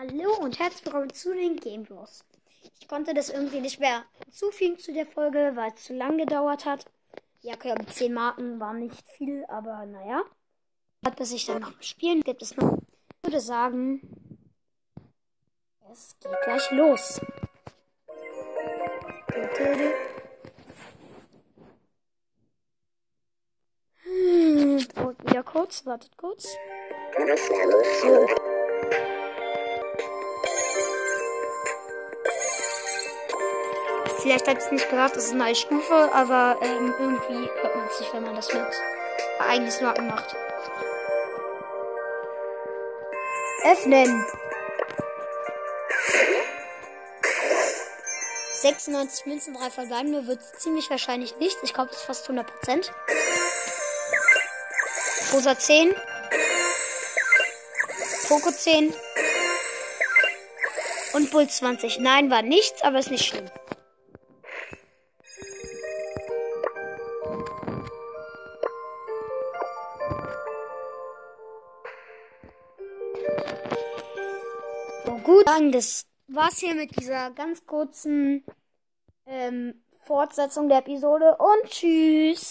Hallo und herzlich willkommen zu den Game Bros. Ich konnte das irgendwie nicht mehr zufügen zu der Folge, weil es zu lang gedauert hat. Ja, okay, um 10 Marken war nicht viel, aber naja. Bis ich dann noch spielen gibt es noch. Ich würde sagen, es geht gleich los. Hm, dauert wieder kurz, wartet kurz. So. Vielleicht habt ihr es nicht gehört, das ist eine neue Stufe, aber ähm, irgendwie hört man es nicht, wenn man das mit eigentlich Marken macht. Öffnen. 96 Münzen, 3 verbleibende wird ziemlich wahrscheinlich nicht. Ich glaube, das ist fast 100%. Rosa 10. Poco 10. Und Bull 20. Nein, war nichts, aber ist nicht schlimm. Gut, dann das war's hier mit dieser ganz kurzen ähm, Fortsetzung der Episode und tschüss.